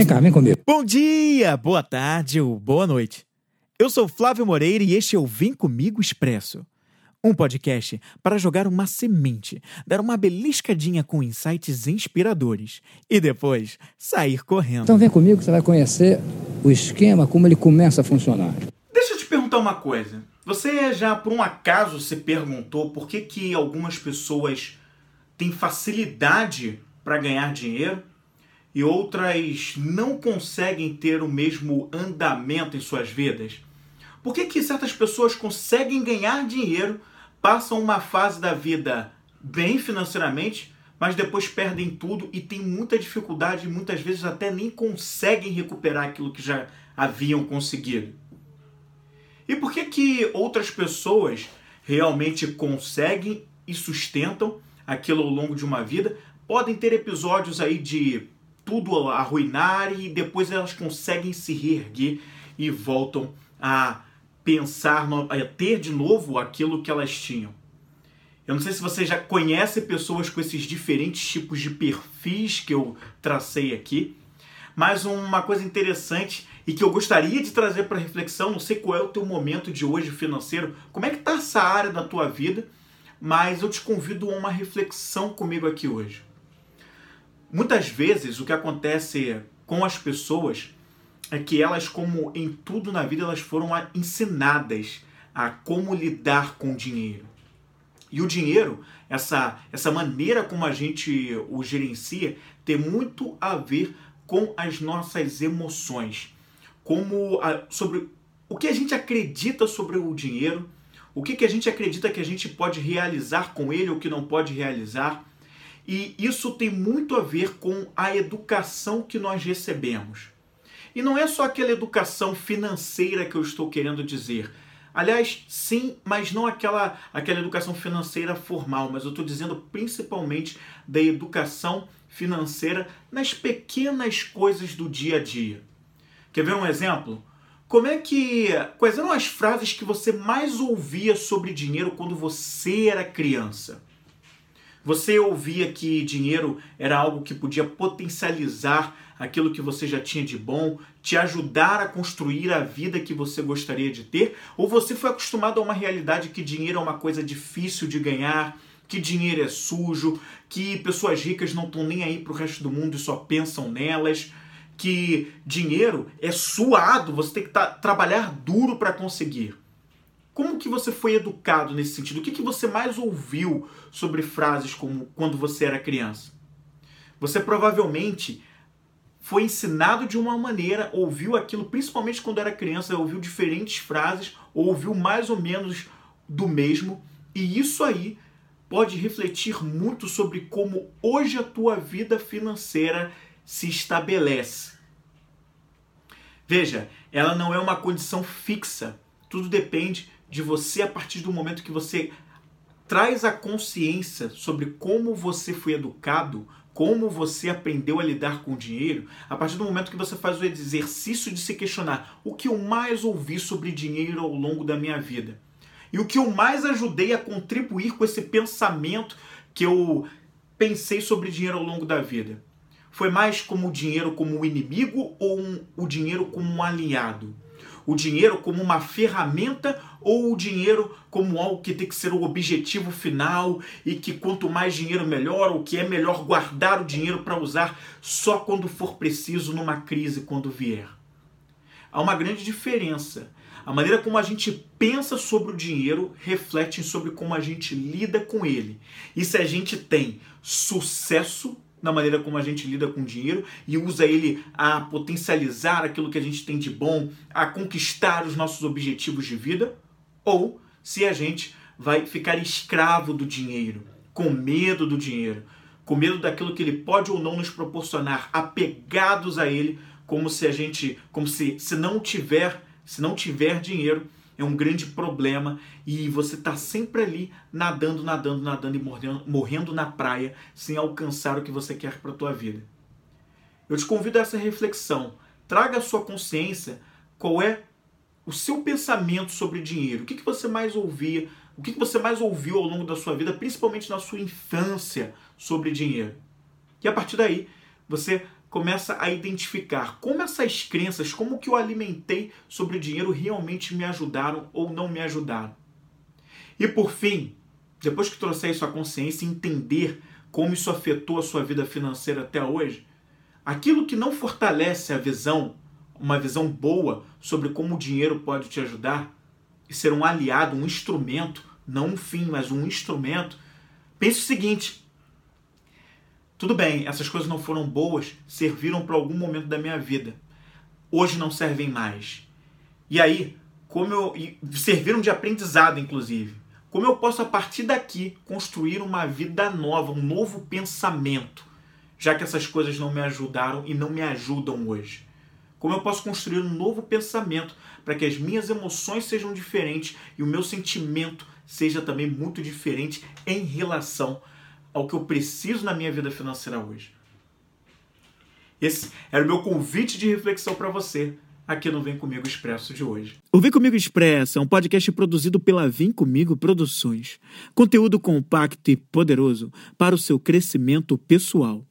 Vem cá, vem comigo. Bom dia, boa tarde ou boa noite. Eu sou Flávio Moreira e este é o Vem Comigo Expresso. Um podcast para jogar uma semente, dar uma beliscadinha com insights inspiradores e depois sair correndo. Então vem comigo que você vai conhecer o esquema, como ele começa a funcionar. Deixa eu te perguntar uma coisa. Você já por um acaso se perguntou por que, que algumas pessoas têm facilidade para ganhar dinheiro e outras não conseguem ter o mesmo andamento em suas vidas? Por que, que certas pessoas conseguem ganhar dinheiro, passam uma fase da vida bem financeiramente, mas depois perdem tudo e têm muita dificuldade e muitas vezes até nem conseguem recuperar aquilo que já haviam conseguido? E por que, que outras pessoas realmente conseguem e sustentam aquilo ao longo de uma vida? Podem ter episódios aí de tudo arruinar e depois elas conseguem se reerguer e voltam a pensar, a ter de novo aquilo que elas tinham. Eu não sei se você já conhece pessoas com esses diferentes tipos de perfis que eu tracei aqui, mas uma coisa interessante e que eu gostaria de trazer para reflexão, não sei qual é o teu momento de hoje financeiro, como é que está essa área da tua vida, mas eu te convido a uma reflexão comigo aqui hoje. Muitas vezes o que acontece com as pessoas é que elas, como em tudo na vida, elas foram ensinadas a como lidar com o dinheiro. E o dinheiro, essa, essa maneira como a gente o gerencia, tem muito a ver com as nossas emoções. Como a, sobre o que a gente acredita sobre o dinheiro, o que, que a gente acredita que a gente pode realizar com ele ou que não pode realizar e isso tem muito a ver com a educação que nós recebemos. E não é só aquela educação financeira que eu estou querendo dizer. Aliás, sim, mas não aquela, aquela educação financeira formal, mas eu estou dizendo principalmente da educação financeira nas pequenas coisas do dia a dia. Quer ver um exemplo? Como é que. Quais eram as frases que você mais ouvia sobre dinheiro quando você era criança? Você ouvia que dinheiro era algo que podia potencializar aquilo que você já tinha de bom, te ajudar a construir a vida que você gostaria de ter? Ou você foi acostumado a uma realidade que dinheiro é uma coisa difícil de ganhar, que dinheiro é sujo, que pessoas ricas não estão nem aí para o resto do mundo e só pensam nelas? Que dinheiro é suado, você tem que trabalhar duro para conseguir. Como que você foi educado nesse sentido? O que, que você mais ouviu sobre frases como quando você era criança? Você provavelmente foi ensinado de uma maneira, ouviu aquilo, principalmente quando era criança, ouviu diferentes frases, ouviu mais ou menos do mesmo, e isso aí pode refletir muito sobre como hoje a tua vida financeira se estabelece. Veja, ela não é uma condição fixa, tudo depende de você a partir do momento que você traz a consciência sobre como você foi educado, como você aprendeu a lidar com o dinheiro, a partir do momento que você faz o exercício de se questionar o que eu mais ouvi sobre dinheiro ao longo da minha vida. E o que eu mais ajudei a contribuir com esse pensamento que eu pensei sobre dinheiro ao longo da vida. Foi mais como o dinheiro como um inimigo ou um, o dinheiro como um aliado? O dinheiro como uma ferramenta ou o dinheiro como algo que tem que ser o objetivo final e que quanto mais dinheiro melhor, ou que é melhor guardar o dinheiro para usar só quando for preciso numa crise quando vier. Há uma grande diferença. A maneira como a gente pensa sobre o dinheiro reflete sobre como a gente lida com ele. E se a gente tem sucesso na maneira como a gente lida com o dinheiro e usa ele a potencializar aquilo que a gente tem de bom, a conquistar os nossos objetivos de vida, ou se a gente vai ficar escravo do dinheiro, com medo do dinheiro, com medo daquilo que ele pode ou não nos proporcionar, apegados a ele, como se a gente, como se se não tiver, se não tiver dinheiro, é um grande problema e você está sempre ali nadando, nadando, nadando e morrendo, morrendo na praia sem alcançar o que você quer para a tua vida. Eu te convido a essa reflexão. Traga a sua consciência qual é o seu pensamento sobre dinheiro. O que, que você mais ouvia? O que, que você mais ouviu ao longo da sua vida, principalmente na sua infância, sobre dinheiro? E a partir daí, você começa a identificar como essas crenças, como que eu alimentei sobre o dinheiro realmente me ajudaram ou não me ajudaram. E por fim, depois que trouxer isso à consciência entender como isso afetou a sua vida financeira até hoje, aquilo que não fortalece a visão, uma visão boa sobre como o dinheiro pode te ajudar e ser um aliado, um instrumento, não um fim, mas um instrumento, pense o seguinte: tudo bem, essas coisas não foram boas, serviram para algum momento da minha vida. Hoje não servem mais. E aí, como eu serviram de aprendizado inclusive. Como eu posso a partir daqui construir uma vida nova, um novo pensamento, já que essas coisas não me ajudaram e não me ajudam hoje? Como eu posso construir um novo pensamento para que as minhas emoções sejam diferentes e o meu sentimento seja também muito diferente em relação ao que eu preciso na minha vida financeira hoje. Esse era o meu convite de reflexão para você aqui no Vem Comigo Expresso de hoje. O Vem Comigo Expresso é um podcast produzido pela Vem Comigo Produções. Conteúdo compacto e poderoso para o seu crescimento pessoal.